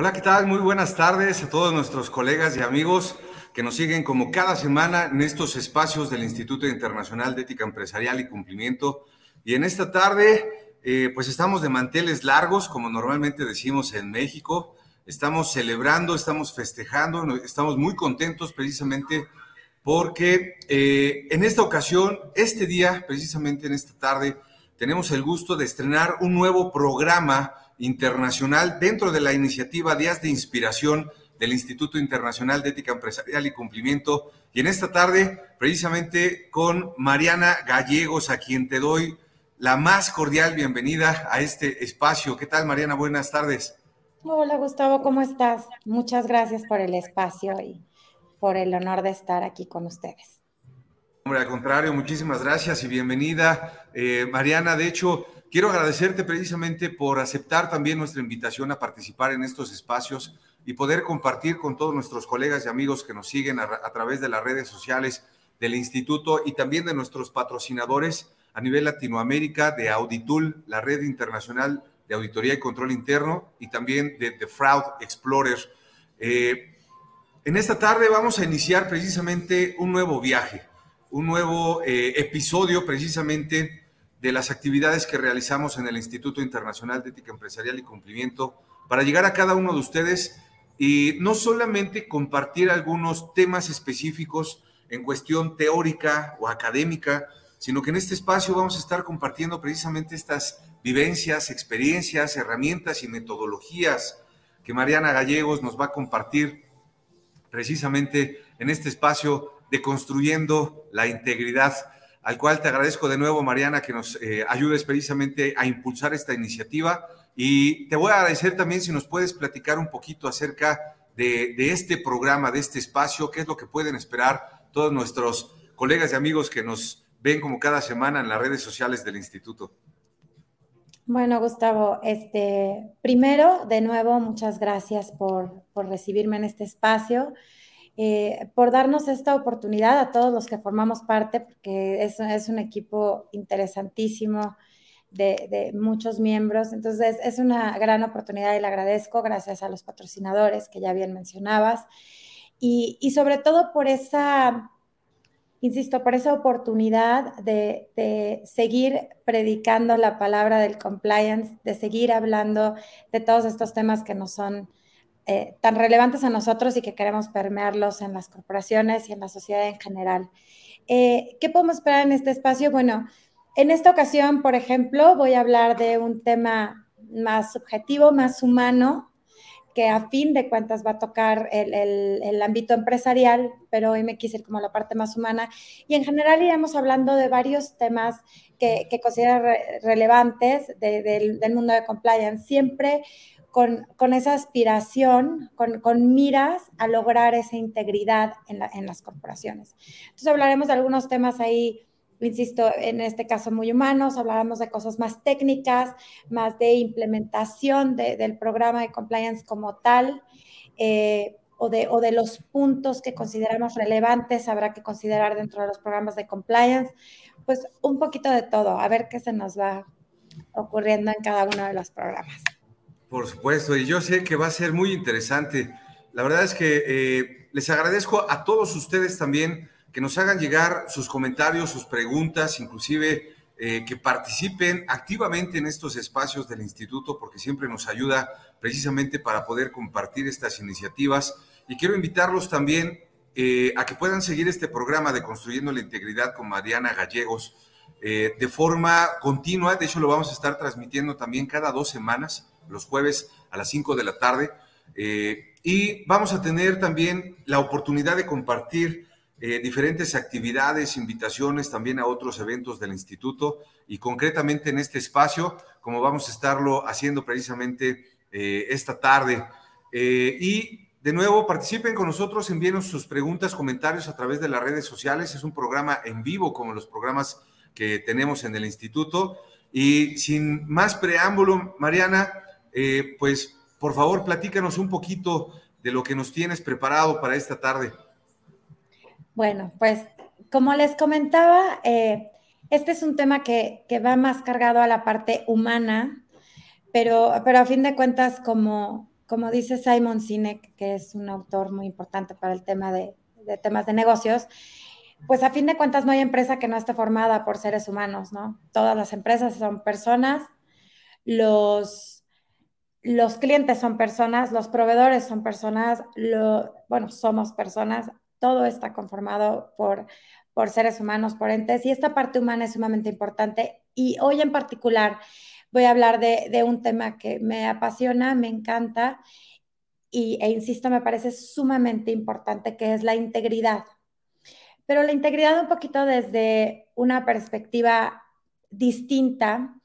Hola, ¿qué tal? Muy buenas tardes a todos nuestros colegas y amigos que nos siguen como cada semana en estos espacios del Instituto Internacional de Ética Empresarial y Cumplimiento. Y en esta tarde, eh, pues estamos de manteles largos, como normalmente decimos en México. Estamos celebrando, estamos festejando, estamos muy contentos precisamente porque eh, en esta ocasión, este día, precisamente en esta tarde, tenemos el gusto de estrenar un nuevo programa internacional dentro de la iniciativa Días de Inspiración del Instituto Internacional de Ética Empresarial y Cumplimiento. Y en esta tarde, precisamente con Mariana Gallegos, a quien te doy la más cordial bienvenida a este espacio. ¿Qué tal, Mariana? Buenas tardes. Hola, Gustavo, ¿cómo estás? Muchas gracias por el espacio y por el honor de estar aquí con ustedes. Hombre, al contrario, muchísimas gracias y bienvenida, eh, Mariana. De hecho, Quiero agradecerte precisamente por aceptar también nuestra invitación a participar en estos espacios y poder compartir con todos nuestros colegas y amigos que nos siguen a, través de las redes sociales del instituto y también de nuestros patrocinadores a nivel Latinoamérica de Auditul, la red internacional de auditoría y control interno, y también de The Fraud Explorer. Eh, en esta tarde vamos a iniciar precisamente un nuevo viaje, un nuevo eh, episodio precisamente de las actividades que realizamos en el Instituto Internacional de Ética Empresarial y Cumplimiento para llegar a cada uno de ustedes y no solamente compartir algunos temas específicos en cuestión teórica o académica, sino que en este espacio vamos a estar compartiendo precisamente estas vivencias, experiencias, herramientas y metodologías que Mariana Gallegos nos va a compartir precisamente en este espacio de construyendo la integridad al cual te agradezco de nuevo, Mariana, que nos eh, ayudes precisamente a impulsar esta iniciativa. Y te voy a agradecer también si nos puedes platicar un poquito acerca de, este programa, de este espacio, qué es lo que pueden esperar todos nuestros colegas y amigos que nos ven como cada semana en las redes sociales del instituto. Bueno, Gustavo, este, primero, de nuevo, muchas gracias por, por recibirme en este espacio. Eh, por darnos esta oportunidad a todos los que formamos parte, porque es, es un equipo interesantísimo de, muchos miembros. Entonces, es una gran oportunidad y le agradezco gracias a los patrocinadores que ya bien mencionabas. Y, y sobre todo por esa, insisto, por esa oportunidad de, de, seguir predicando la palabra del compliance, de seguir hablando de todos estos temas que nos son eh, tan relevantes a nosotros y que queremos permearlos en las corporaciones y en la sociedad en general. Eh, ¿Qué podemos esperar en este espacio? Bueno, en esta ocasión, por ejemplo, voy a hablar de un tema más subjetivo, más humano, que a fin de cuentas va a tocar el, el, ámbito empresarial, pero hoy me quise ir como la parte más humana. Y en general iremos hablando de varios temas que, que considero relevantes del, del mundo de compliance. Siempre con, esa aspiración, con, miras a lograr esa integridad en, las corporaciones. Entonces hablaremos de algunos temas ahí, insisto, en este caso muy humanos, hablaremos de cosas más técnicas, más de implementación del programa de compliance como tal. Eh, o de, o de, los puntos que consideramos relevantes, habrá que considerar dentro de los programas de compliance, pues un poquito de todo, a ver qué se nos va ocurriendo en cada uno de los programas. Por supuesto, y yo sé que va a ser muy interesante. La verdad es que eh, les agradezco a todos ustedes también que nos hagan llegar sus comentarios, sus preguntas, inclusive eh, que participen activamente en estos espacios del instituto, porque siempre nos ayuda precisamente para poder compartir estas iniciativas. Y quiero invitarlos también eh, a que puedan seguir este programa de Construyendo la Integridad con Mariana Gallegos de forma continua. De hecho, lo vamos a estar transmitiendo también cada dos semanas los jueves a las 5 de la tarde. Eh, y vamos a tener también la oportunidad de compartir eh, diferentes actividades, invitaciones también a otros eventos del instituto y concretamente en este espacio, como vamos a estarlo haciendo precisamente eh, esta tarde. y de nuevo, participen con nosotros, envíenos sus preguntas, comentarios a través de las redes sociales. Es un programa en vivo como los programas que tenemos en el instituto. Y sin más preámbulo, Mariana, eh, pues por favor platícanos un poquito de lo que nos tienes preparado para esta tarde. Bueno, pues como les comentaba, eh, este es un tema que, va más cargado a la parte humana, pero, pero a fin de cuentas, como, como dice Simon Sinek, que es un autor muy importante para el tema de, de temas de negocios, pues a fin de cuentas no hay empresa que no esté formada por seres humanos, ¿no? Todas las empresas son personas, los, los clientes son personas, los proveedores son personas, lo, bueno, somos personas, todo está conformado por, por seres humanos, por entes, y esta parte humana es sumamente importante. Y hoy en particular voy a hablar de, un tema que me apasiona, me encanta, y, e insisto, me parece sumamente importante, que es la integridad pero la integridad un poquito desde una perspectiva distinta.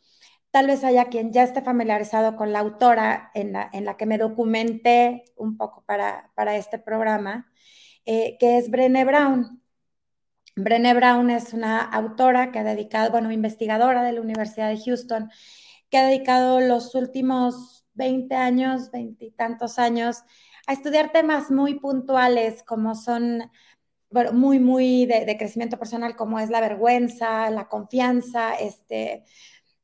Tal vez haya quien ya esté familiarizado con la autora en la, en la que me documenté un poco para, para este programa, eh, que es Brené Brown. Brené Brown es una autora que ha dedicado, bueno, investigadora de la Universidad de Houston, que ha dedicado los últimos 20 años, veintitantos años, a estudiar temas muy puntuales como son bueno, muy, muy de, crecimiento personal, como es la vergüenza, la confianza, este,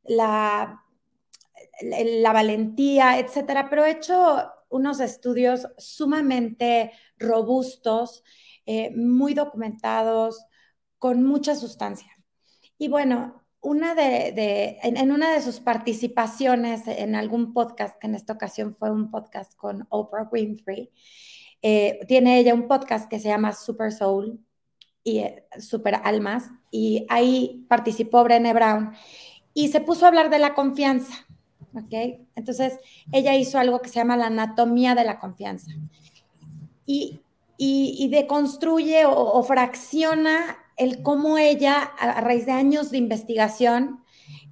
la, la valentía, etcétera. Pero he hecho unos estudios sumamente robustos, eh, muy documentados, con mucha sustancia. Y bueno, una de, en, una de sus participaciones en algún podcast, que en esta ocasión fue un podcast con Oprah Winfrey, eh, tiene ella un podcast que se llama Super Soul y eh, Super Almas, y ahí participó Brené Brown y se puso a hablar de la confianza. ¿ok? Entonces, ella hizo algo que se llama la anatomía de la confianza. Y, y, deconstruye o, o, fracciona el cómo ella, a raíz de años de investigación,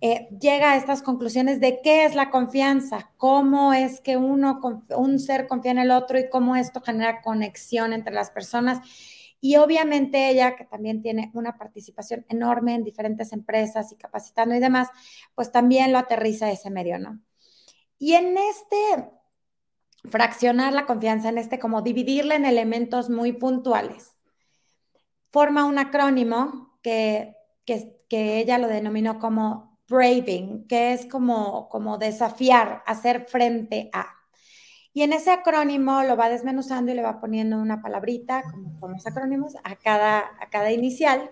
eh, llega a estas conclusiones de qué es la confianza, cómo es que uno, un ser confía en el otro y cómo esto genera conexión entre las personas. Y obviamente ella, que también tiene una participación enorme en diferentes empresas y capacitando y demás, pues también lo aterriza ese medio, ¿no? Y en este fraccionar la confianza, en este como dividirla en elementos muy puntuales, forma un acrónimo que, que, que ella lo denominó como braving, que es como, como desafiar, hacer frente a. Y en ese acrónimo lo va desmenuzando y le va poniendo una palabrita, como con los acrónimos, a cada, a cada inicial.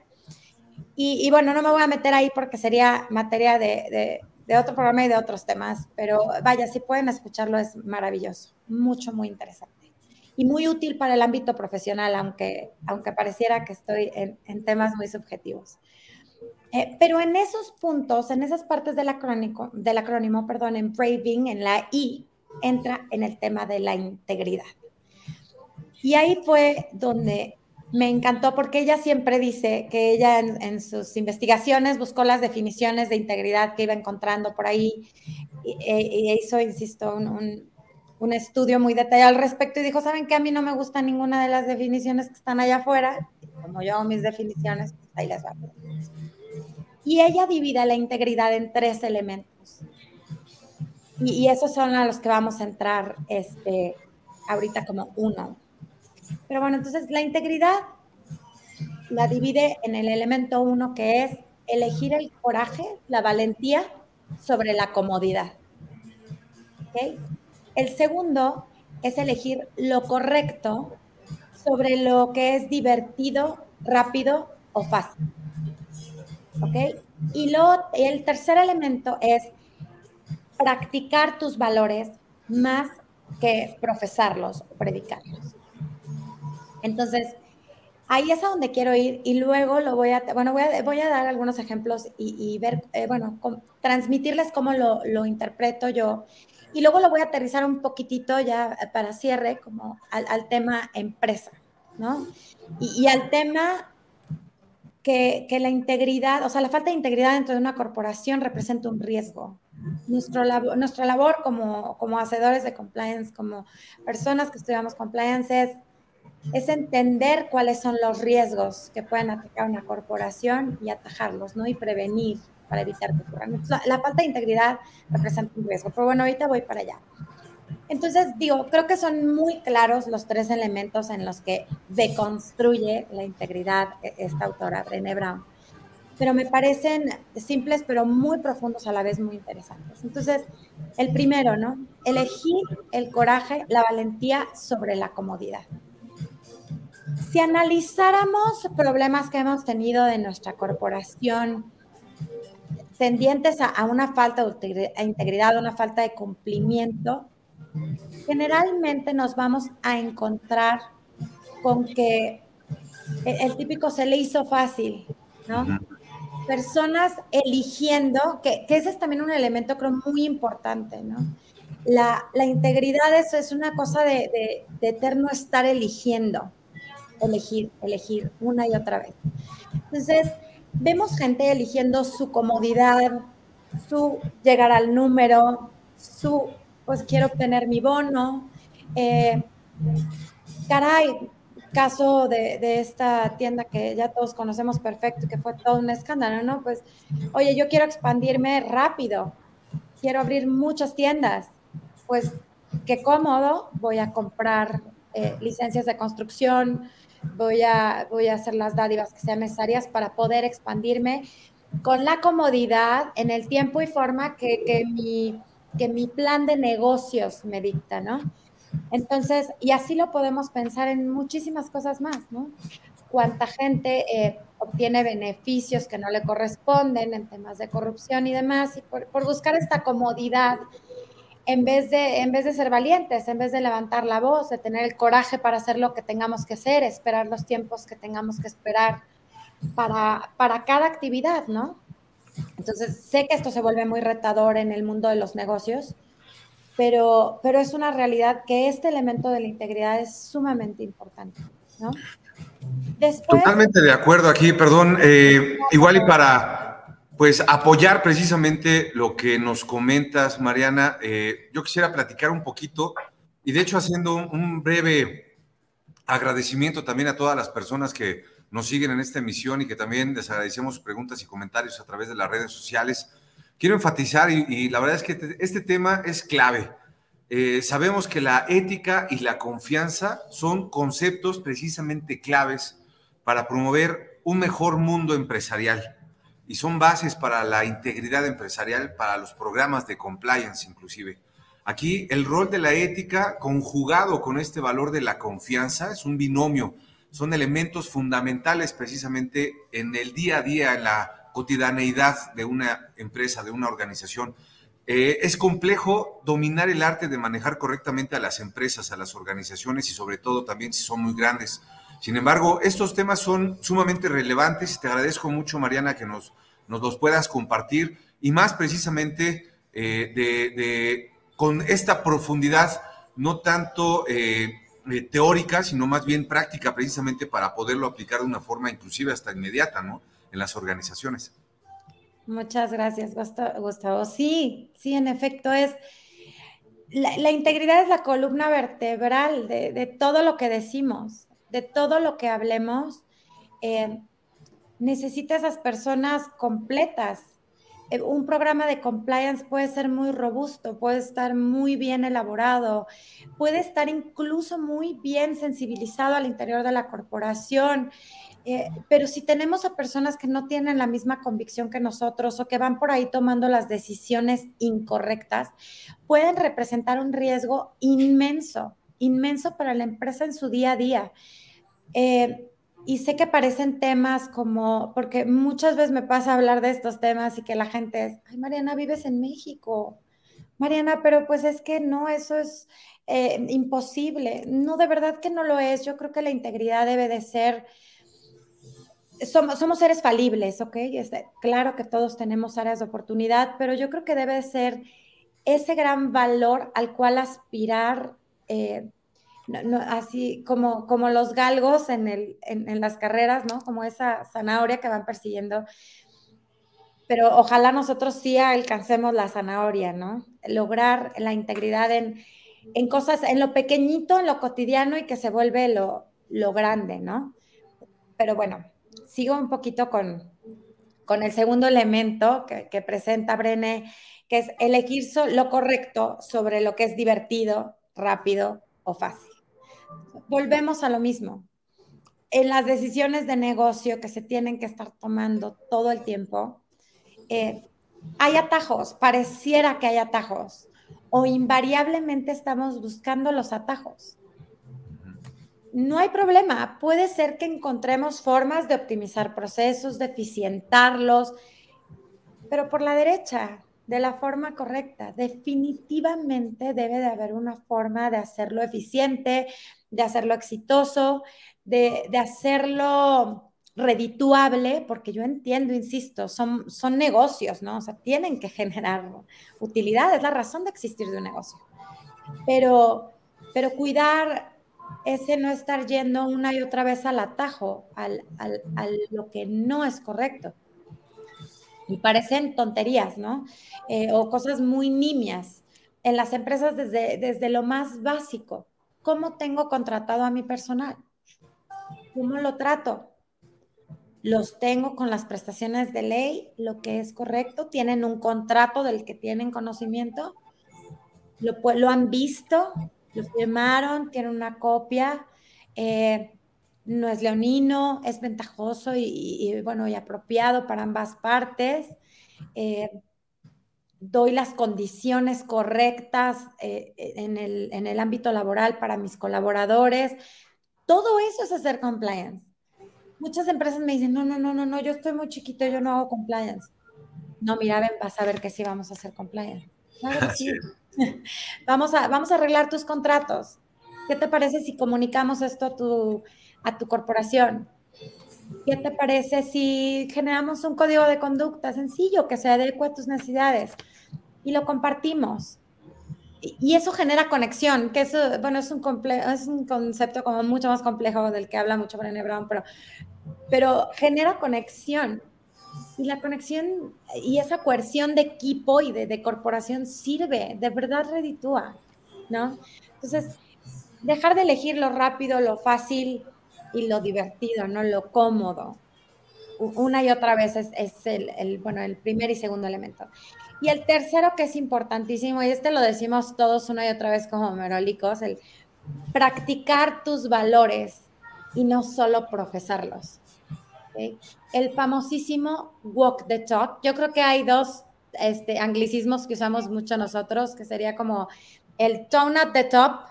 Y, bueno, no me voy a meter ahí porque sería materia de, de, otro programa y de otros temas, pero vaya, si pueden escucharlo es maravilloso, mucho, muy interesante. Y muy útil para el ámbito profesional, aunque, aunque pareciera que estoy en, en temas muy subjetivos. Eh, pero en esos puntos, en esas partes del acrónimo, del acrónimo, perdón, en Braving, en la I, entra en el tema de la integridad. Y ahí fue donde me encantó porque ella siempre dice que ella en, sus investigaciones buscó las definiciones de integridad que iba encontrando por ahí y, e, hizo, insisto, un, un, estudio muy detallado al respecto y dijo, ¿saben qué? A mí no me gusta ninguna de las definiciones que están allá afuera. Como yo hago mis definiciones, ahí les va. Y ella divide la integridad en tres elementos. Y, esos son a los que vamos a entrar este, ahorita como uno. Pero bueno, entonces la integridad la divide en el elemento uno que es elegir el coraje, la valentía sobre la comodidad. ¿Okay? El segundo es elegir lo correcto sobre lo que es divertido, rápido o fácil. ¿ok? Y lo, el tercer elemento es practicar tus valores más que profesarlos o predicarlos. Entonces, ahí es a donde quiero ir y luego lo voy a, bueno, voy a, voy a dar algunos ejemplos y, ver, eh, bueno, transmitirles cómo lo, lo, interpreto yo. Y luego lo voy a aterrizar un poquitito ya para cierre, como al, al tema empresa, ¿no? Y, y, al tema que, la integridad, o sea, la falta de integridad dentro de una corporación representa un riesgo. Nuestro nuestra labor como, como hacedores de compliance, como personas que estudiamos compliance, es, es entender cuáles son los riesgos que pueden atacar una corporación y atajarlos, ¿no? Y prevenir para evitar que ocurran. la falta de integridad representa un riesgo. Pero bueno, ahorita voy para allá. Entonces, digo, creo que son muy claros los tres elementos en los que deconstruye la integridad e-, esta autora, Brené Brown. Pero me parecen simples, pero muy profundos a la vez, muy interesantes. Entonces, el primero, ¿no? Elegir el coraje, la valentía sobre la comodidad. Si analizáramos problemas que hemos tenido de nuestra corporación, tendientes a, una falta de integridad, una falta de cumplimiento, generalmente nos vamos a encontrar con que el, típico se le hizo fácil, ¿no? Personas eligiendo, que, ese es también un elemento creo muy importante, ¿no? La, integridad eso es una cosa de, de eterno estar eligiendo, elegir, elegir una y otra vez. Entonces, vemos gente eligiendo su comodidad, su llegar al número, su, pues quiero obtener mi bono. Eh, caray, caso de, esta tienda que ya todos conocemos perfecto, que fue todo un escándalo, ¿no? Pues, oye, yo quiero expandirme rápido, quiero abrir muchas tiendas, pues, qué cómodo, voy a comprar eh, licencias de construcción, voy a, voy a hacer las dádivas que sean necesarias para poder expandirme con la comodidad en el tiempo y forma que, que, mi, que mi plan de negocios me dicta, ¿no? Entonces, y así lo podemos pensar en muchísimas cosas más, ¿no? Cuánta gente eh, obtiene beneficios que no le corresponden en temas de corrupción y demás, y por, por buscar esta comodidad en vez, de, en vez de ser valientes, en vez de levantar la voz, de tener el coraje para hacer lo que tengamos que hacer, esperar los tiempos que tengamos que esperar para, para cada actividad, ¿no? Entonces, sé que esto se vuelve muy retador en el mundo de los negocios, pero, pero es una realidad que este elemento de la integridad es sumamente importante, ¿no? Totalmente de acuerdo aquí, perdón. Eh, igual y para pues apoyar precisamente lo que nos comentas, Mariana. Eh, yo quisiera platicar un poquito y de hecho haciendo un, breve agradecimiento también a todas las personas que nos siguen en esta emisión y que también les agradecemos sus preguntas y comentarios a través de las redes sociales. Quiero enfatizar y, la verdad es que este, este tema es clave. Eh, sabemos que la ética y la confianza son conceptos precisamente claves para promover un mejor mundo empresarial y son bases para la integridad empresarial, para los programas de compliance inclusive. Aquí el rol de la ética conjugado con este valor de la confianza es un binomio, son elementos fundamentales precisamente en el día a día, en la cotidianeidad de una empresa, de una organización. Eh, es complejo dominar el arte de manejar correctamente a las empresas, a las organizaciones y sobre todo también si son muy grandes. Sin embargo, estos temas son sumamente relevantes y te agradezco mucho, Mariana, que nos, nos los puedas compartir y más precisamente eh, de, con esta profundidad, no tanto eh, teórica, sino más bien práctica, precisamente para poderlo aplicar de una forma inclusive hasta inmediata, ¿no? En las organizaciones. Muchas gracias, Gustavo. Sí, sí, en efecto es... La, integridad es la columna vertebral de todo lo que decimos de todo lo que hablemos, eh, necesita esas personas completas. Eh, un programa de compliance puede ser muy robusto, puede estar muy bien elaborado, puede estar incluso muy bien sensibilizado al interior de la corporación. Eh, pero si tenemos a personas que no tienen la misma convicción que nosotros o que van por ahí tomando las decisiones incorrectas, pueden representar un riesgo inmenso inmenso para la empresa en su día a día. Eh, y sé que parecen temas como, porque muchas veces me pasa hablar de estos temas y que la gente es, ay, Mariana, vives en México. Mariana, pero pues es que no, eso es eh, imposible. No, de verdad que no lo es. Yo creo que la integridad debe de ser, somos, somos seres falibles, ¿ok? Este, claro que todos tenemos áreas de oportunidad, pero yo creo que debe de ser ese gran valor al cual aspirar eh, así como, como los galgos en, el, en, las carreras, ¿no? Como esa zanahoria que van persiguiendo. Pero ojalá nosotros sí alcancemos la zanahoria, ¿no? Lograr la integridad en, en cosas, en lo pequeñito, en lo cotidiano y que se vuelve lo, lo grande, ¿no? Pero bueno, sigo un poquito con, con el segundo elemento que, presenta Brené, que es elegir lo correcto sobre lo que es divertido, rápido o fácil. Volvemos a lo mismo. en las decisiones de negocio que se tienen que estar tomando todo el tiempo, eh, hay atajos, pareciera que hay atajos, o invariablemente estamos buscando los atajos. No hay problema, puede ser que encontremos formas de optimizar procesos, de eficientarlos, pero por la derecha, de la forma correcta. Definitivamente debe de haber una forma de hacerlo eficiente, de hacerlo exitoso, de, hacerlo redituable, porque yo entiendo, insisto, son, son negocios, ¿no? O sea, tienen que generar utilidad, es la razón de existir de un negocio. Pero, pero cuidar ese no estar yendo una y otra vez al atajo, al, al, a lo que no es correcto. Y parecen tonterías, ¿no? Eh, o cosas muy nimias. En las empresas desde, desde lo más básico. ¿Cómo tengo contratado a mi personal? ¿Cómo lo trato? Los tengo con las prestaciones de ley, lo que es correcto. Tienen un contrato del que tienen conocimiento. Lo, lo han visto, lo firmaron, tienen una copia. Eh, no es leonino, es ventajoso y, bueno, y apropiado para ambas partes. Eh, doy las condiciones correctas eh, en, el, en, el, ámbito laboral para mis colaboradores. Todo eso es hacer compliance. Muchas empresas me dicen, no, no, no, no, no, yo estoy muy chiquito, yo no hago compliance. No, mira, ven, vas a ver que sí vamos a hacer compliance. Vamos, a, vamos a arreglar tus contratos. ¿Qué te parece si comunicamos esto a tu a tu corporación. ¿Qué te parece si generamos un código de conducta sencillo que se adecue a tus necesidades y lo compartimos? Y eso genera conexión, que eso, bueno, es un, es un concepto como mucho más complejo del que habla mucho Brené Brown, pero, pero genera conexión. Y la conexión y esa coerción de equipo y de, corporación sirve, de verdad reditúa, ¿no? Entonces, dejar de elegir lo rápido, lo fácil, y lo divertido, ¿no? Lo cómodo. Una y otra vez es, el, bueno, el primer y segundo elemento. Y el tercero que es importantísimo, y este lo decimos todos una y otra vez como merólicos, el practicar tus valores y no solo profesarlos. El famosísimo walk the talk. Yo creo que hay dos este, anglicismos que usamos mucho nosotros, que sería como el tone at the top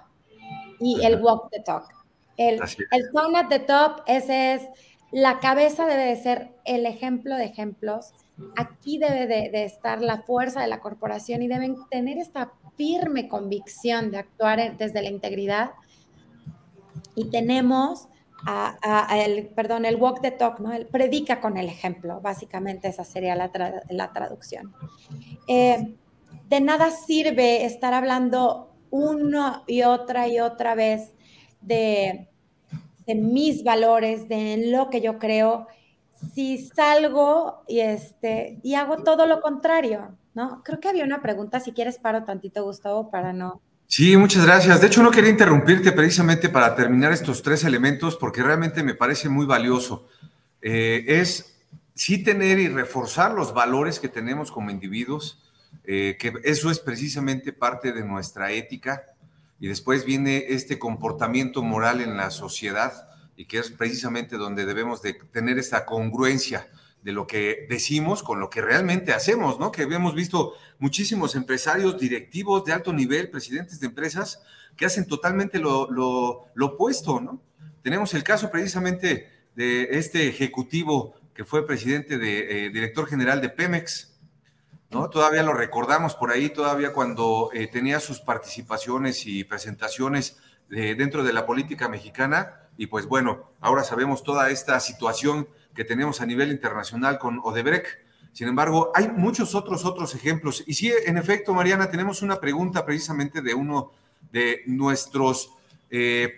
y el walk the talk. El, el tone at the top, ese es, la cabeza debe de ser el ejemplo de ejemplos. Aquí debe de, estar la fuerza de la corporación y deben tener esta firme convicción de actuar desde la integridad. Y tenemos el, perdón, el walk the talk, ¿no? El predica con el ejemplo, básicamente esa sería la, la traducción. Eh, de nada sirve estar hablando una y otra y otra vez de, mis valores, de lo que yo creo, si salgo y, este, y hago todo lo contrario, ¿no? Creo que había una pregunta, si quieres paro tantito, Gustavo, para no... Sí, muchas gracias. De hecho, no quería interrumpirte precisamente para terminar estos tres elementos porque realmente me parece muy valioso. Eh, es sí tener y reforzar los valores que tenemos como individuos, eh, que eso es precisamente parte de nuestra ética, y después viene este comportamiento moral en la sociedad y que es precisamente donde debemos de tener esta congruencia de lo que decimos con lo que realmente hacemos, ¿no? Que hemos visto muchísimos empresarios directivos de alto nivel, presidentes de empresas, que hacen totalmente lo, opuesto, ¿no? Tenemos el caso precisamente de este ejecutivo que fue presidente de eh, director general de Pemex, Todavía lo recordamos por ahí, todavía cuando eh, tenía sus participaciones y presentaciones dentro de la política mexicana. Y pues bueno, ahora sabemos toda esta situación que tenemos a nivel internacional con Odebrecht. Sin embargo, hay muchos otros otros ejemplos. Y sí, en efecto, Mariana, tenemos una pregunta precisamente de uno de nuestros eh,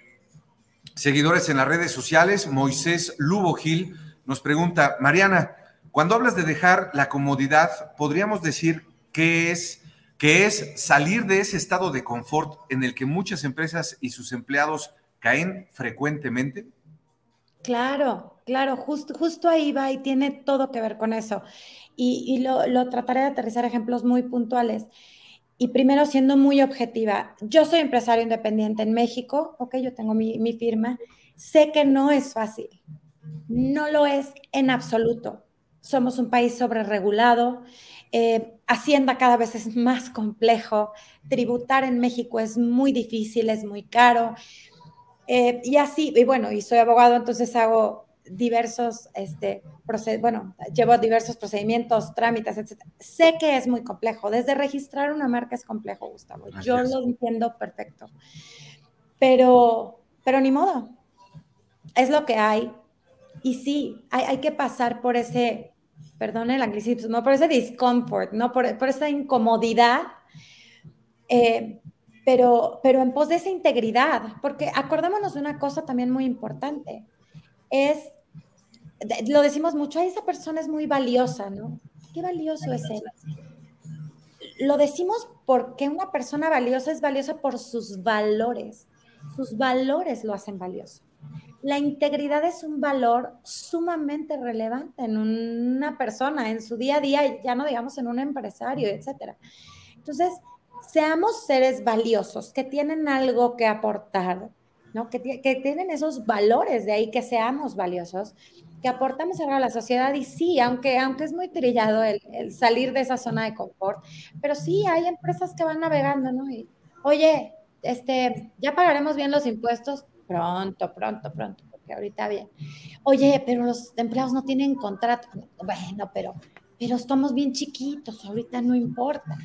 seguidores en las redes sociales, Moisés Lubo Gil, nos pregunta, Mariana, cuando hablas de dejar la comodidad, podríamos decir que es, que es salir de ese estado de confort en el que muchas empresas y sus empleados caen frecuentemente. Claro, claro, justo, justo ahí va y tiene todo que ver con eso. Y, lo, trataré de aterrizar ejemplos muy puntuales. Y primero siendo muy objetiva, yo soy empresario independiente en México, ok, yo tengo mi, mi firma, Sé que no es fácil, no lo es en absoluto. Somos un país sobreregulado, eh, Hacienda cada vez es más complejo, tributar en México es muy difícil, es muy caro. Eh, y así, y bueno, y soy abogado, entonces hago diversos, este, bueno, llevo diversos procedimientos, trámites, etc. Sé que es muy complejo. Desde registrar una marca es complejo, Gustavo. Yo lo entiendo perfecto. Pero, pero ni modo. Es lo que hay. Y sí, hay, hay que pasar por ese, perdón el anglicismo, por ese discomfort, ¿no? Por, por esa incomodidad. Eh, pero, pero en pos de esa integridad, porque acordémonos de una cosa también muy importante, es lo decimos mucho, esa persona es muy valiosa, ¿no? Qué valioso es él. Lo decimos porque una persona valiosa es valiosa por sus valores. Sus valores lo hacen valioso. La integridad es un valor sumamente relevante en una persona, en su día a día, ya no digamos en un empresario, etcétera. Entonces, seamos seres valiosos, que tienen algo que aportar, ¿no? Que, que tienen esos valores de ahí que seamos valiosos que aportamos a la sociedad y sí, aunque, aunque es muy trillado el, salir de esa zona de confort, pero sí hay empresas que van navegando, ¿no? Y, oye, este, ya pagaremos bien los impuestos pronto, pronto, pronto, porque ahorita bien. Oye, pero los empleados no tienen contrato. Bueno, pero, pero estamos bien chiquitos, ahorita no importa.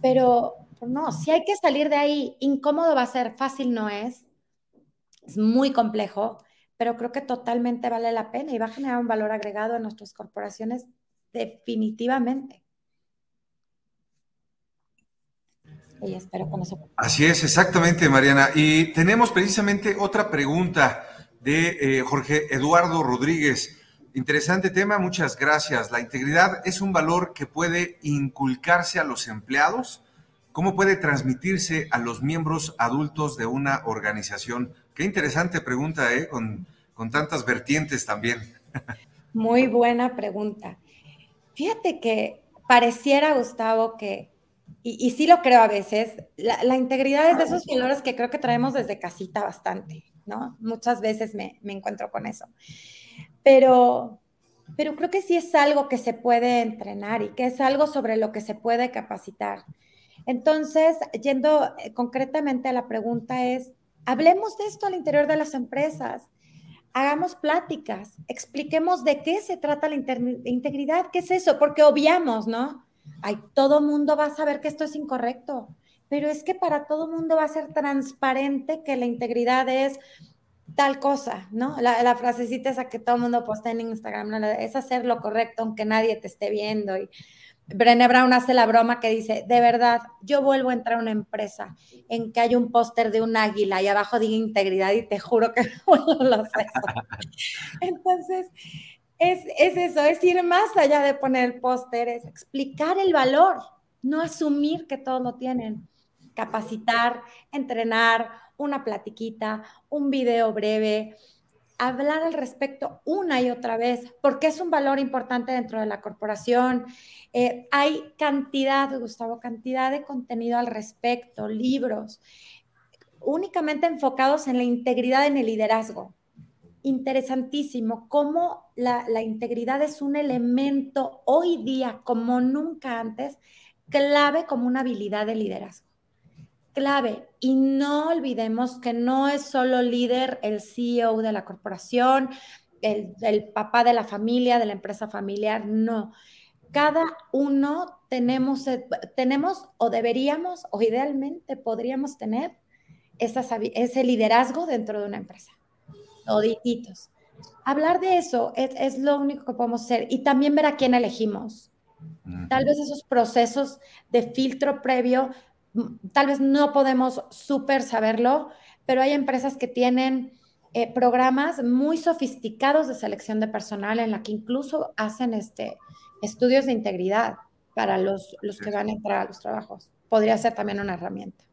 Pero no, si hay que salir de ahí, incómodo va a ser, fácil no es, es muy complejo pero creo que totalmente vale la pena y va a generar un valor agregado en nuestras corporaciones definitivamente. Y espero con eso. Así es, exactamente, Mariana. Y tenemos precisamente otra pregunta de eh, Jorge Eduardo Rodríguez. Interesante tema, muchas gracias. La integridad es un valor que puede inculcarse a los empleados. ¿Cómo puede transmitirse a los miembros adultos de una organización? Qué interesante pregunta, ¿eh? Con, con tantas vertientes también. Muy buena pregunta. Fíjate que pareciera, Gustavo, que, y, sí lo creo a veces, la, integridad es de esos valores que creo que traemos desde casita bastante, ¿no? Muchas veces me, me encuentro con eso. Pero, pero creo que sí es algo que se puede entrenar y que es algo sobre lo que se puede capacitar. Entonces, yendo eh, concretamente a la pregunta es, hablemos de esto al interior de las empresas hagamos pláticas, expliquemos de qué se trata la integridad, qué es eso, porque obviamos, ¿no? Ay, todo mundo va a saber que esto es incorrecto, pero es que para todo mundo va a ser transparente que la integridad es tal cosa, ¿no? La, frasecita esa que todo mundo postea en Instagram, es hacer lo correcto aunque nadie te esté viendo y Brené Brown hace la broma que dice, de verdad, yo vuelvo a entrar a una empresa en que hay un póster de un águila y abajo diga integridad y te juro que no lo sé. Entonces, es, es, eso, es ir más allá de poner el póster, es explicar el valor, no asumir que todos lo tienen. Capacitar, entrenar, una platiquita, un video breve, hablar al respecto una y otra vez, porque es un valor importante dentro de la corporación. Eh, hay cantidad, Gustavo, cantidad de contenido al respecto, libros, únicamente enfocados en la integridad en el liderazgo. Interesantísimo, cómo la, la integridad es un elemento hoy día, como nunca antes, clave como una habilidad de liderazgo clave. Y no olvidemos que no es solo líder el CEO de la corporación, el, papá de la familia, de la empresa familiar, no. Cada uno tenemos, eh, tenemos o deberíamos o idealmente podríamos tener ese liderazgo dentro de una empresa. Todititos. Hablar de eso es, es, lo único que podemos hacer y también ver a quién elegimos. Tal vez esos procesos de filtro previo tal vez no podemos súper saberlo, pero hay empresas que tienen eh, programas muy sofisticados de selección de personal en la que incluso hacen este, estudios de integridad para los, los que van a entrar a los trabajos. Podría ser también una herramienta.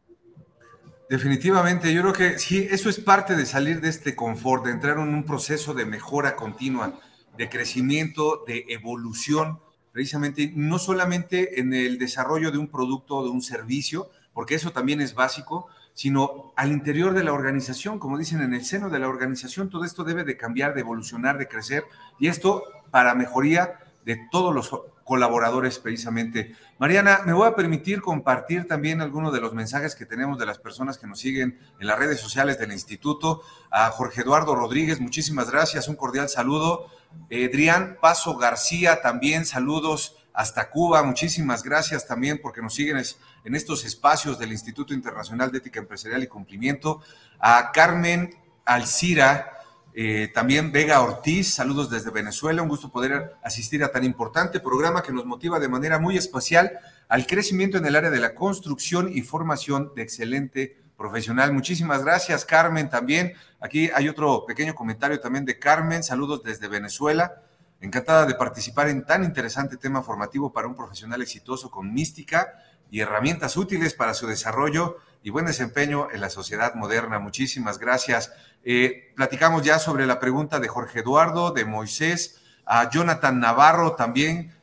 Definitivamente, yo creo que sí, eso es parte de salir de este confort, de entrar en un proceso de mejora continua, de crecimiento, de evolución precisamente no solamente en el desarrollo de un producto o de un servicio, porque eso también es básico, sino al interior de la organización, como dicen, en el seno de la organización, todo esto debe de cambiar, de evolucionar, de crecer, y esto para mejoría de todos los colaboradores precisamente. Mariana, me voy a permitir compartir también algunos de los mensajes que tenemos de las personas que nos siguen en las redes sociales del instituto. A Jorge Eduardo Rodríguez, muchísimas gracias, un cordial saludo. Adrián Paso García, también saludos hasta Cuba. Muchísimas gracias también porque nos siguen en estos espacios del Instituto Internacional de Ética Empresarial y Cumplimiento. A Carmen Alcira, eh, también Vega Ortiz, saludos desde Venezuela. Un gusto poder asistir a tan importante programa que nos motiva de manera muy especial al crecimiento en el área de la construcción y formación de excelente profesional. Muchísimas gracias, Carmen, también. Aquí hay otro pequeño comentario también de Carmen. Saludos desde Venezuela. Encantada de participar en tan interesante tema formativo para un profesional exitoso con mística y herramientas útiles para su desarrollo y buen desempeño en la sociedad moderna. Muchísimas gracias. Eh, platicamos ya sobre la pregunta de Jorge Eduardo, de Moisés, a Jonathan Navarro también,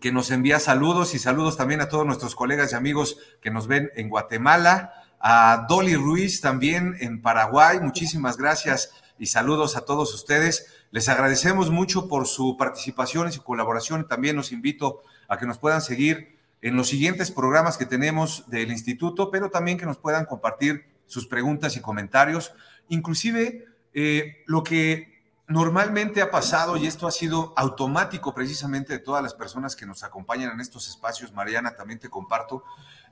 que nos envía saludos y saludos también a todos nuestros colegas y amigos que nos ven en Guatemala, a Dolly Ruiz también en Paraguay. Muchísimas gracias y saludos a todos ustedes. Les agradecemos mucho por su participación y su colaboración. También los invito a que nos puedan seguir en los siguientes programas que tenemos del instituto, pero también que nos puedan compartir sus preguntas y comentarios. Inclusive eh, lo que normalmente ha pasado, y esto ha sido automático precisamente de todas las personas que nos acompañan en estos espacios, Mariana, también te comparto,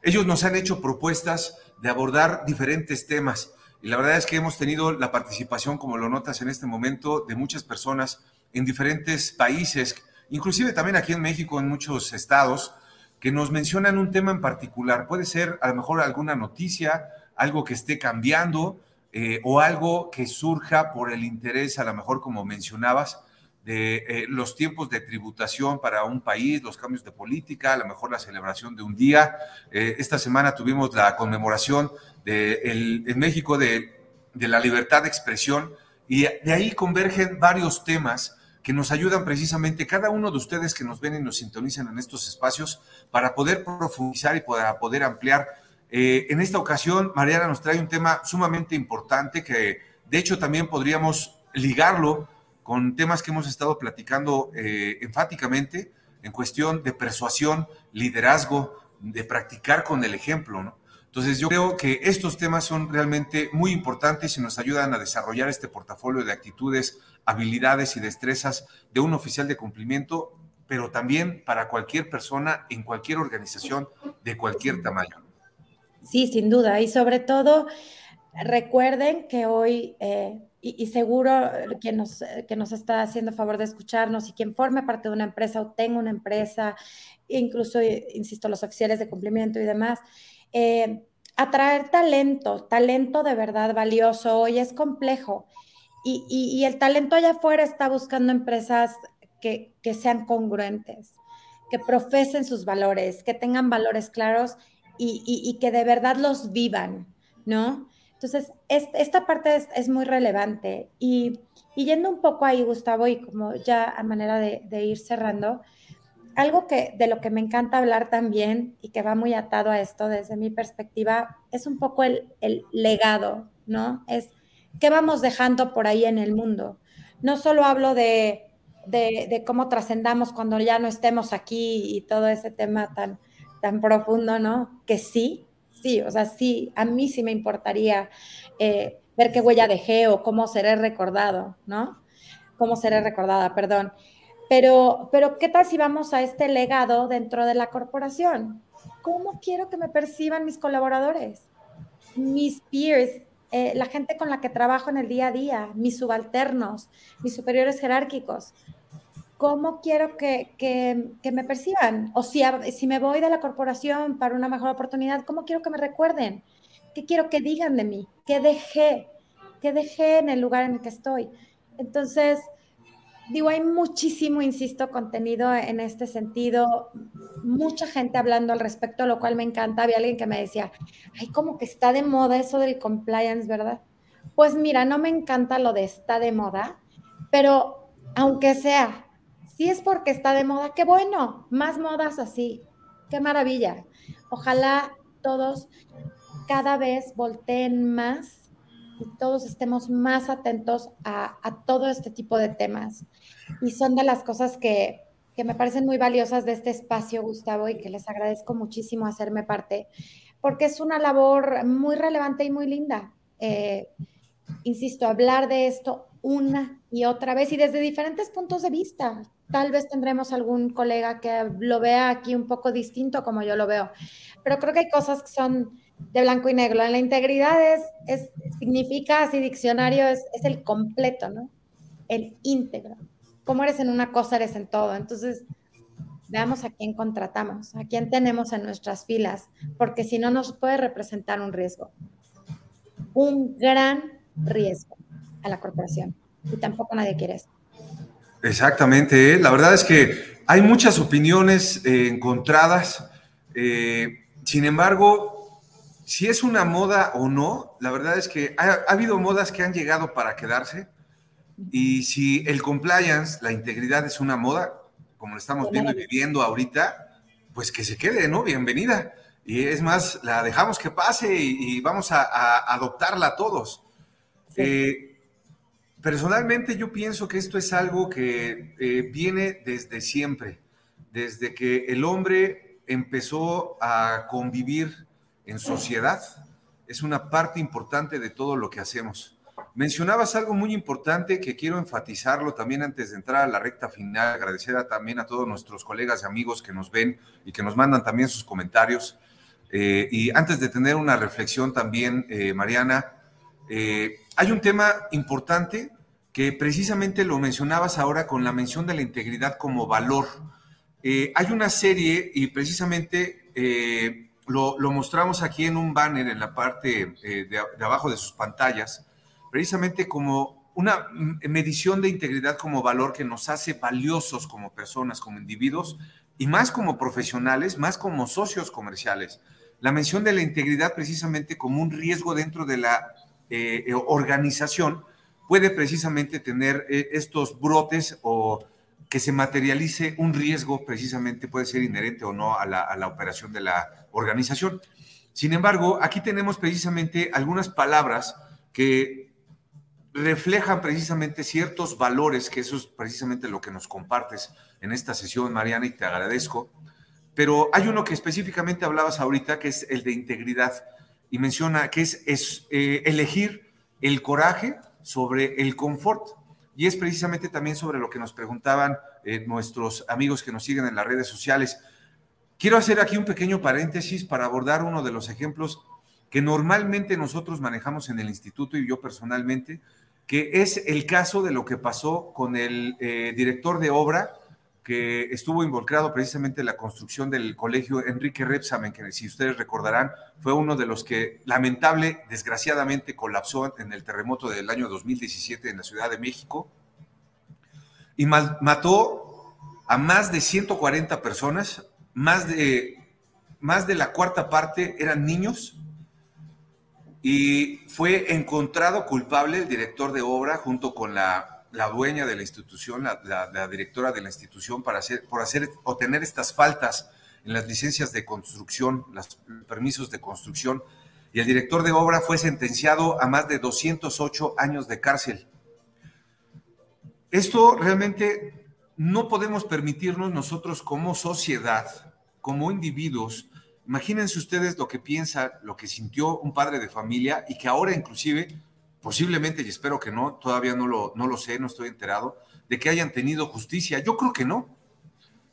ellos nos han hecho propuestas de abordar diferentes temas. Y la verdad es que hemos tenido la participación, como lo notas en este momento, de muchas personas en diferentes países, inclusive también aquí en México, en muchos estados, que nos mencionan un tema en particular. Puede ser a lo mejor alguna noticia, algo que esté cambiando eh, o algo que surja por el interés, a lo mejor como mencionabas, de eh, los tiempos de tributación para un país, los cambios de política, a lo mejor la celebración de un día. Eh, esta semana tuvimos la conmemoración de en México de, la libertad de expresión y de ahí convergen varios temas que nos ayudan precisamente cada uno de ustedes que nos ven y nos sintonizan en estos espacios para poder profundizar y para poder ampliar. Eh, en esta ocasión, Mariana nos trae un tema sumamente importante que de hecho también podríamos ligarlo con temas que hemos estado platicando eh, enfáticamente en cuestión de persuasión, liderazgo, de practicar con el ejemplo, ¿no? Entonces yo creo que estos temas son realmente muy importantes y nos ayudan a desarrollar este portafolio de actitudes, habilidades y destrezas de un oficial de cumplimiento, pero también para cualquier persona en cualquier organización de cualquier tamaño. Sí, sin duda. Y sobre todo, recuerden que hoy, eh, y, seguro quien nos, que nos está haciendo favor de escucharnos y quien forme parte de una empresa o tenga una empresa, incluso, insisto, los oficiales de cumplimiento y demás, eh, atraer talento, talento de verdad valioso, hoy es complejo. Y, el talento allá afuera está buscando empresas que, sean congruentes, que profesen sus valores, que tengan valores claros y, que de verdad los vivan, ¿no? Entonces, esta parte es, muy relevante. Y, yendo un poco ahí, Gustavo, y como ya a manera de, de ir cerrando, algo que de lo que me encanta hablar también y que va muy atado a esto desde mi perspectiva es un poco el, legado, ¿no? Es qué vamos dejando por ahí en el mundo. No solo hablo de, cómo trascendamos cuando ya no estemos aquí y todo ese tema tan, tan profundo, ¿no? Que sí, sí, o sea, sí, a mí sí me importaría eh, ver qué huella dejé o cómo seré recordado, ¿no? Cómo seré recordada, perdón. Pero, pero, ¿qué tal si vamos a este legado dentro de la corporación? ¿Cómo quiero que me perciban mis colaboradores, mis peers, eh, la gente con la que trabajo en el día a día, mis subalternos, mis superiores jerárquicos? ¿Cómo quiero que, que, que me perciban? O si, si me voy de la corporación para una mejor oportunidad, ¿cómo quiero que me recuerden? ¿Qué quiero que digan de mí? ¿Qué dejé? ¿Qué dejé en el lugar en el que estoy? Entonces, digo, hay muchísimo, insisto, contenido en este sentido, mucha gente hablando al respecto, lo cual me encanta. Había alguien que me decía, ay, como que está de moda eso del compliance, ¿verdad? Pues mira, no me encanta lo de está de moda, pero aunque sea, si es porque está de moda, qué bueno, más modas así, qué maravilla. Ojalá todos cada vez volteen más y todos estemos más atentos a, todo este tipo de temas. Y son de las cosas que, que me parecen muy valiosas de este espacio, Gustavo, y que les agradezco muchísimo hacerme parte, porque es una labor muy relevante y muy linda. Eh, insisto, hablar de esto una y otra vez y desde diferentes puntos de vista. Tal vez tendremos algún colega que lo vea aquí un poco distinto como yo lo veo, pero creo que hay cosas que son de blanco y negro. En la integridad es, es significa, así diccionario, es, es el completo, ¿no? El íntegro. Como eres en una cosa, eres en todo. Entonces, veamos a quién contratamos, a quién tenemos en nuestras filas, porque si no nos puede representar un riesgo. Un gran riesgo a la corporación. Y tampoco nadie quiere eso. Exactamente. ¿eh? La verdad es que hay muchas opiniones eh, encontradas. Eh, sin embargo, si es una moda o no, la verdad es que ha, habido modas que han llegado para quedarse. Y si el compliance, la integridad es una moda, como lo estamos viendo y viviendo ahorita, pues que se quede, ¿no? Bienvenida. Y es más, la dejamos que pase y, vamos a, adoptarla todos. Personalmente yo pienso que esto es algo que eh, viene desde siempre, desde que el hombre empezó a convivir en sociedad. Es una parte importante de todo lo que hacemos. Mencionabas algo muy importante que quiero enfatizarlo también antes de entrar a la recta final, agradecer también a todos nuestros colegas y amigos que nos ven y que nos mandan también sus comentarios. Eh, y antes de tener una reflexión también, eh, Mariana, hay un tema importante que precisamente lo mencionabas ahora con la mención de la integridad como valor. Eh, hay una serie y precisamente eh, lo, mostramos aquí en un banner en la parte eh, de, abajo de sus pantallas, precisamente como una medición de integridad como valor que nos hace valiosos como personas, como individuos y más como profesionales, más como socios comerciales. La mención de la integridad precisamente como un riesgo dentro de la organización puede precisamente tener eh, estos brotes o que se materialice un riesgo precisamente puede ser inherente o no a la, operación de la organización. Sin embargo, aquí tenemos precisamente algunas palabras que reflejan precisamente ciertos valores, que eso es precisamente lo que nos compartes en esta sesión, Mariana, y te agradezco. Pero hay uno que específicamente hablabas ahorita, que es el de integridad, y menciona que es, es eh, elegir el coraje, sobre el confort. Y es precisamente también sobre lo que nos preguntaban eh, nuestros amigos que nos siguen en las redes sociales. Quiero hacer aquí un pequeño paréntesis para abordar uno de los ejemplos que normalmente nosotros manejamos en el instituto y yo personalmente, que es el caso de lo que pasó con el eh, director de obra que estuvo involucrado precisamente en la construcción del colegio Enrique Repsamen, que si ustedes recordarán, fue uno de los que lamentable, desgraciadamente, colapsó en el terremoto del año 2017 en la Ciudad de México y mató a más de 140 personas, más de, más de la cuarta parte eran niños y fue encontrado culpable el director de obra junto con la la dueña de la institución, la, directora de la institución, para hacer, por hacer o tener estas faltas en las licencias de construcción, los permisos de construcción, y el director de obra fue sentenciado a más de 208 años de cárcel. Esto realmente no podemos permitirnos nosotros como sociedad, como individuos. Imagínense ustedes lo que piensa, lo que sintió un padre de familia y que ahora inclusive posiblemente, y espero que no, todavía no lo, no lo sé, no estoy enterado, de que hayan tenido justicia. Yo creo que no.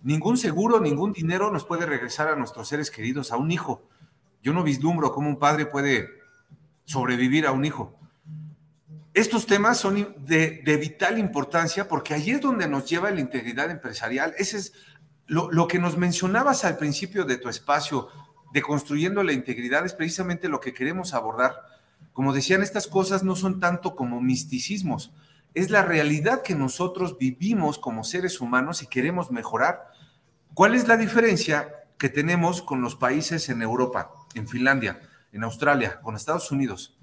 Ningún seguro, ningún dinero nos puede regresar a nuestros seres queridos, a un hijo. Yo no vislumbro cómo un padre puede sobrevivir a un hijo. Estos temas son de, vital importancia porque allí es donde nos lleva la integridad empresarial. Ese es lo, lo que nos mencionabas al principio de tu espacio, de construyendo la integridad, es precisamente lo que queremos abordar como decían, estas cosas no son tanto como misticismos, es la realidad que nosotros vivimos como seres humanos y queremos mejorar. ¿Cuál es la diferencia que tenemos con los países en Europa, en Finlandia, en Australia, con Estados Unidos?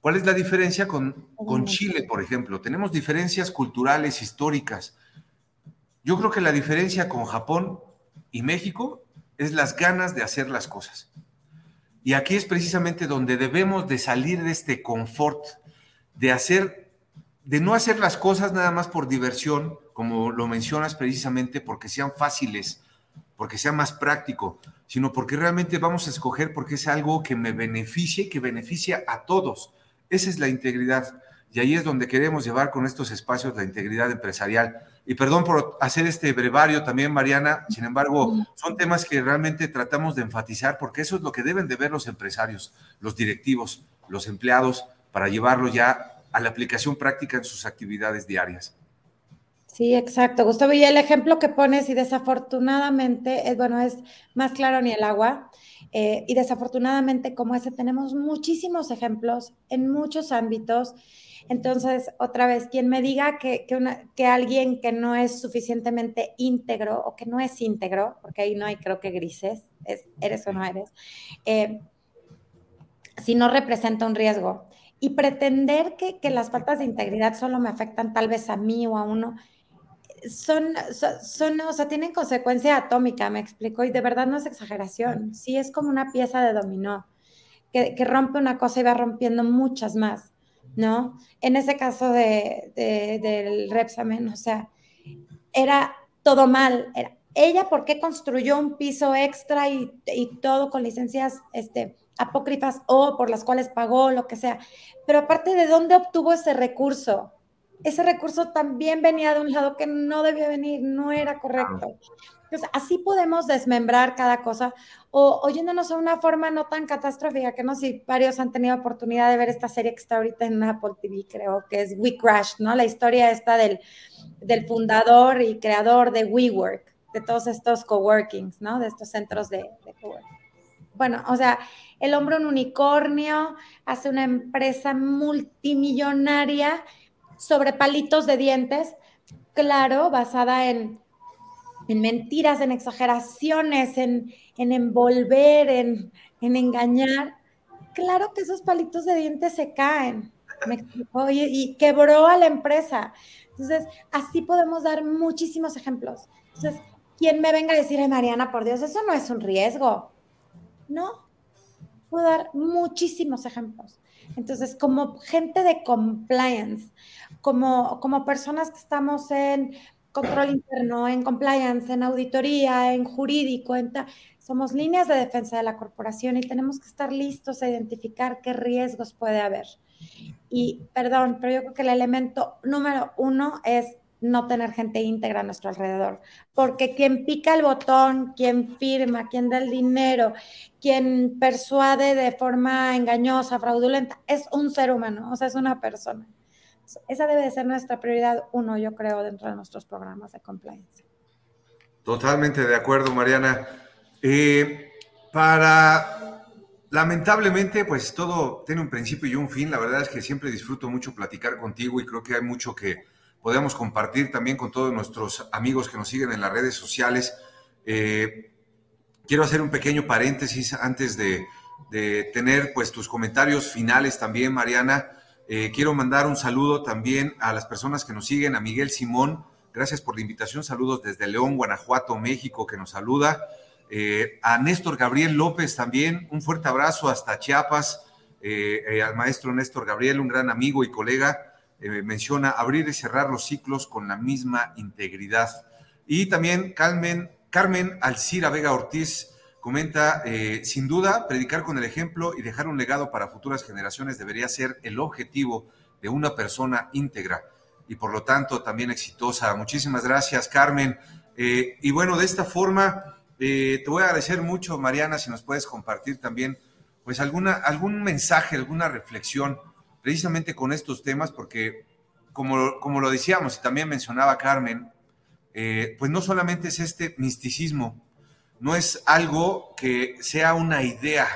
¿Cuál es la diferencia con, con Chile, por ejemplo? Tenemos diferencias culturales, históricas. Yo creo que la diferencia con Japón y México es las ganas de hacer las cosas. Y aquí es precisamente donde debemos de salir de este confort, de hacer, de no hacer las cosas nada más por diversión, como lo mencionas precisamente, porque sean fáciles, porque sea más práctico, sino porque realmente vamos a escoger porque es algo que me beneficie, que beneficia a todos. Esa es la integridad. Y ahí es donde queremos llevar con estos espacios la integridad empresarial. Y perdón por hacer este brevario también, Mariana, sin embargo, son temas que realmente tratamos de enfatizar porque eso es lo que deben de ver los empresarios, los directivos, los empleados, para llevarlo ya a la aplicación práctica en sus actividades diarias. Sí, exacto, Gustavo. Y el ejemplo que pones, y desafortunadamente, es, bueno, es más claro ni el agua. Eh, y desafortunadamente, como ese, tenemos muchísimos ejemplos en muchos ámbitos. Entonces, otra vez, quien me diga que, que, alguien que no es suficientemente íntegro o que no es íntegro, porque ahí no hay, creo que grises, es, eres o no eres, eh, si no representa un riesgo. Y pretender que, que las faltas de integridad solo me afectan tal vez a mí o a uno, son, son, o sea, tienen consecuencia atómica, me explico, y de verdad no es exageración, sí es como una pieza de dominó, que, rompe una cosa y va rompiendo muchas más, ¿no? En ese caso de, del Repsamen, o sea, era todo mal, era ella por qué construyó un piso extra y, y todo con licencias este, apócrifas o por las cuales pagó, lo que sea, pero aparte de dónde obtuvo ese recurso, ese recurso también venía de un lado que no debía venir, no era correcto. Entonces, así podemos desmembrar cada cosa o oyéndonos a una forma no tan catastrófica, que no sé si varios han tenido oportunidad de ver esta serie que está ahorita en Apple TV, creo que es We Crash, ¿no? La historia esta del, del fundador y creador de WeWork, de todos estos coworkings, ¿no? De estos centros de, de coworking. Bueno, o sea, el hombre un unicornio, hace una empresa multimillonaria sobre palitos de dientes, claro, basada en, mentiras, en exageraciones, en, envolver, en, engañar. Claro que esos palitos de dientes se caen. y, quebró a la empresa. Entonces, así podemos dar muchísimos ejemplos. Entonces, quien me venga a decir, Mariana, por Dios, eso no es un riesgo. No, puedo dar muchísimos ejemplos. Entonces, como gente de compliance, como, como personas que estamos en control interno, en compliance, en auditoría, en jurídico, en somos líneas de defensa de la corporación y tenemos que estar listos a identificar qué riesgos puede haber. Y perdón, pero yo creo que el elemento número uno es no tener gente íntegra a nuestro alrededor, porque quien pica el botón, quien firma, quien da el dinero, quien persuade de forma engañosa, fraudulenta, es un ser humano, o sea, es una persona. Esa debe de ser nuestra prioridad uno, yo creo, dentro de nuestros programas de compliance. Totalmente de acuerdo, Mariana. Eh, para, lamentablemente, pues todo tiene un principio y un fin. La verdad es que siempre disfruto mucho platicar contigo y creo que hay mucho que podemos compartir también con todos nuestros amigos que nos siguen en las redes sociales. Eh, quiero hacer un pequeño paréntesis antes de, tener pues tus comentarios finales también, Mariana. Eh, quiero mandar un saludo también a las personas que nos siguen, a Miguel Simón, gracias por la invitación, saludos desde León, Guanajuato, México, que nos saluda. Eh, a Néstor Gabriel López también, un fuerte abrazo hasta Chiapas, al maestro Néstor Gabriel, un gran amigo y colega. Eh, menciona abrir y cerrar los ciclos con la misma integridad. Y también Carmen, Carmen Alcira Vega Ortiz comenta, eh, sin duda, predicar con el ejemplo y dejar un legado para futuras generaciones debería ser el objetivo de una persona íntegra y por lo tanto también exitosa. Muchísimas gracias, Carmen. Eh, y bueno, de esta forma, te voy a agradecer mucho, Mariana, si nos puedes compartir también pues alguna, algún mensaje, alguna reflexión precisamente con estos temas, porque como, como lo decíamos y también mencionaba Carmen, eh, pues no solamente es este misticismo, no es algo que sea una idea.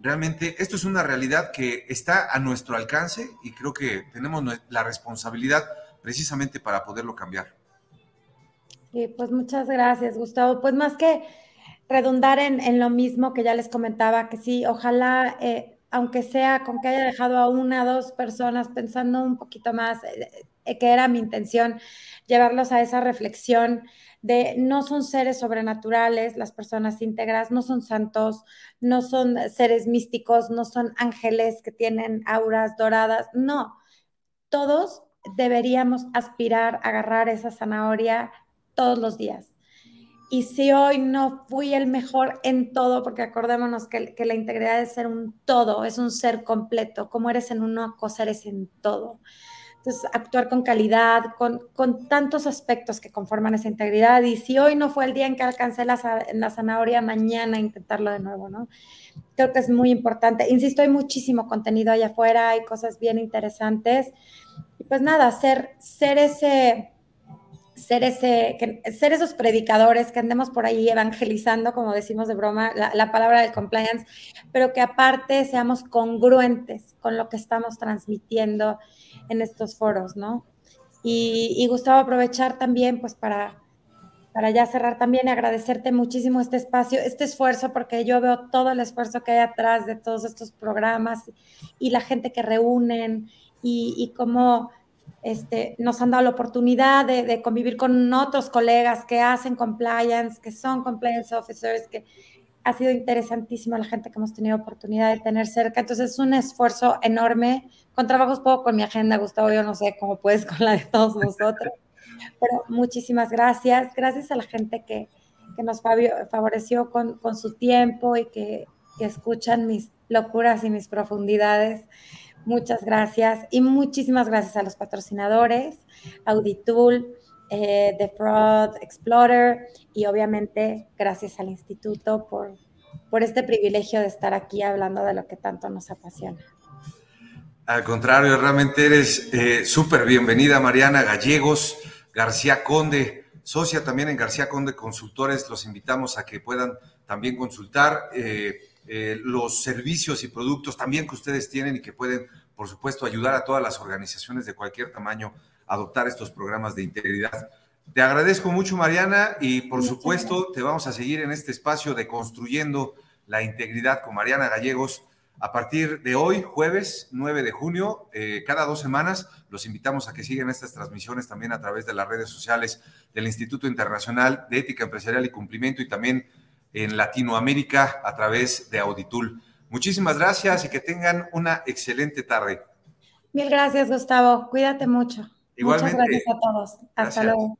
Realmente esto es una realidad que está a nuestro alcance y creo que tenemos la responsabilidad precisamente para poderlo cambiar. Sí, pues muchas gracias, Gustavo. Pues más que redundar en, lo mismo que ya les comentaba, que sí, ojalá eh, aunque sea con que haya dejado a una o dos personas pensando un poquito más, eh, que era mi intención, llevarlos a esa reflexión de no son seres sobrenaturales las personas íntegras, no son santos, no son seres místicos, no son ángeles que tienen auras doradas, no, todos deberíamos aspirar a agarrar esa zanahoria todos los días. Y si hoy no fui el mejor en todo, porque acordémonos que, la integridad es ser un todo, es un ser completo, como eres en una cosa, eres en todo. Entonces, actuar con calidad, con, con, tantos aspectos que conforman esa integridad. Y si hoy no fue el día en que alcancé la, la, zanahoria, mañana intentarlo de nuevo, ¿no? Creo que es muy importante. Insisto, hay muchísimo contenido allá afuera, hay cosas bien interesantes. Y pues nada, ser, ser ese ser, ese, ser esos predicadores que andemos por ahí evangelizando, como decimos de broma, la, palabra del compliance, pero que aparte seamos congruentes con lo que estamos transmitiendo en estos foros, ¿no? Y, y Gustavo, aprovechar también, pues para, para ya cerrar también, agradecerte muchísimo este espacio, este esfuerzo, porque yo veo todo el esfuerzo que hay atrás de todos estos programas y la gente que reúnen y, y cómo este, nos han dado la oportunidad de, convivir con otros colegas que hacen compliance, que son compliance officers, que ha sido interesantísimo la gente que hemos tenido oportunidad de tener cerca. Entonces es un esfuerzo enorme. Con trabajos puedo con mi agenda, Gustavo, yo no sé cómo puedes con la de todos nosotros. Pero muchísimas gracias. Gracias a la gente que, que nos favoreció con, con, su tiempo y que, que escuchan mis locuras y mis profundidades. Muchas gracias y muchísimas gracias a los patrocinadores, Auditool, eh, The Fraud Explorer y obviamente gracias al instituto por, por este privilegio de estar aquí hablando de lo que tanto nos apasiona. Al contrario, realmente eres eh, súper bienvenida, Mariana Gallegos, García Conde, socia también en García Conde Consultores. Los invitamos a que puedan también consultar. Eh, eh, los servicios y productos también que ustedes tienen y que pueden, por supuesto, ayudar a todas las organizaciones de cualquier tamaño a adoptar estos programas de integridad. Te agradezco mucho, Mariana, y por supuesto te vamos a seguir en este espacio de construyendo la integridad con Mariana Gallegos. A partir de hoy, jueves 9 de junio, eh, cada dos semanas, los invitamos a que sigan estas transmisiones también a través de las redes sociales del Instituto Internacional de Ética Empresarial y Cumplimiento y también en Latinoamérica a través de Auditul. Muchísimas gracias y que tengan una excelente tarde. Mil gracias, Gustavo. Cuídate mucho. Igualmente. Muchas gracias a todos. Hasta luego.